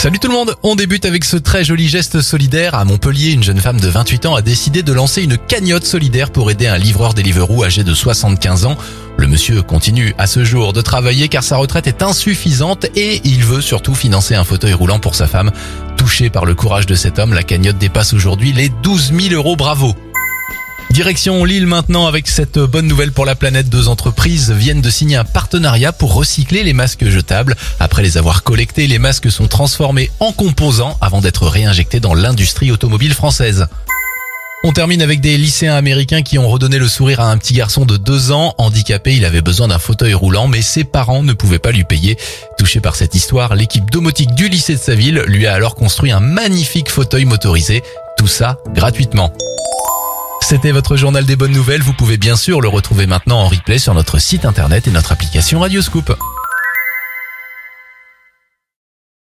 Salut tout le monde, on débute avec ce très joli geste solidaire. À Montpellier, une jeune femme de 28 ans a décidé de lancer une cagnotte solidaire pour aider un livreur Deliveroo âgé de 75 ans. Le monsieur continue à ce jour de travailler car sa retraite est insuffisante et il veut surtout financer un fauteuil roulant pour sa femme. Touché par le courage de cet homme, la cagnotte dépasse aujourd'hui les 12 000 euros. Bravo Direction Lille maintenant avec cette bonne nouvelle pour la planète. Deux entreprises viennent de signer un partenariat pour recycler les masques jetables. Après les avoir collectés, les masques sont transformés en composants avant d'être réinjectés dans l'industrie automobile française. On termine avec des lycéens américains qui ont redonné le sourire à un petit garçon de deux ans. Handicapé, il avait besoin d'un fauteuil roulant, mais ses parents ne pouvaient pas lui payer. Touché par cette histoire, l'équipe domotique du lycée de sa ville lui a alors construit un magnifique fauteuil motorisé. Tout ça gratuitement. C'était votre journal des bonnes nouvelles. Vous pouvez bien sûr le retrouver maintenant en replay sur notre site internet et notre application Radioscoop.